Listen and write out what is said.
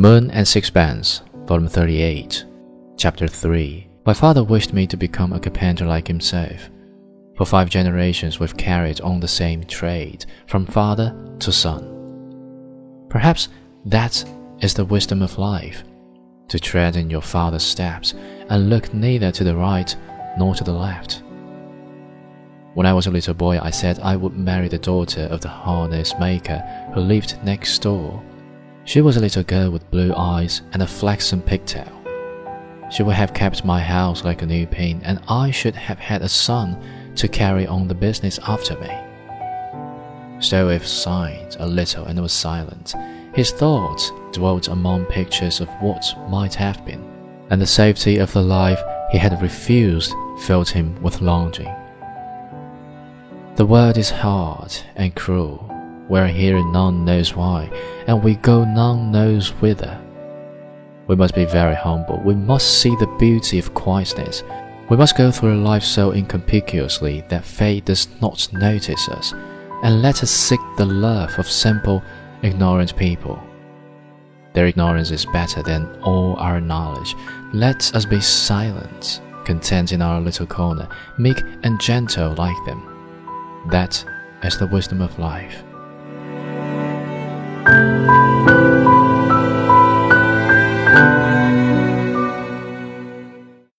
Moon and Sixpence, Volume 38, Chapter 3. My father wished me to become a carpenter like himself. For five generations, we've carried on the same trade, from father to son. Perhaps that is the wisdom of life to tread in your father's steps and look neither to the right nor to the left. When I was a little boy, I said I would marry the daughter of the harness maker who lived next door. She was a little girl with blue eyes and a flaxen pigtail. She would have kept my house like a new pin, and I should have had a son to carry on the business after me. Stroeve sighed a little and was silent. His thoughts dwelt among pictures of what might have been, and the safety of the life he had refused filled him with longing. The world is hard and cruel. We're here none knows why, and we go none knows whither. We must be very humble. We must see the beauty of quietness. We must go through life so inconspicuously that fate does not notice us, and let us seek the love of simple, ignorant people. Their ignorance is better than all our knowledge. Let us be silent, content in our little corner, meek and gentle like them. That is the wisdom of life.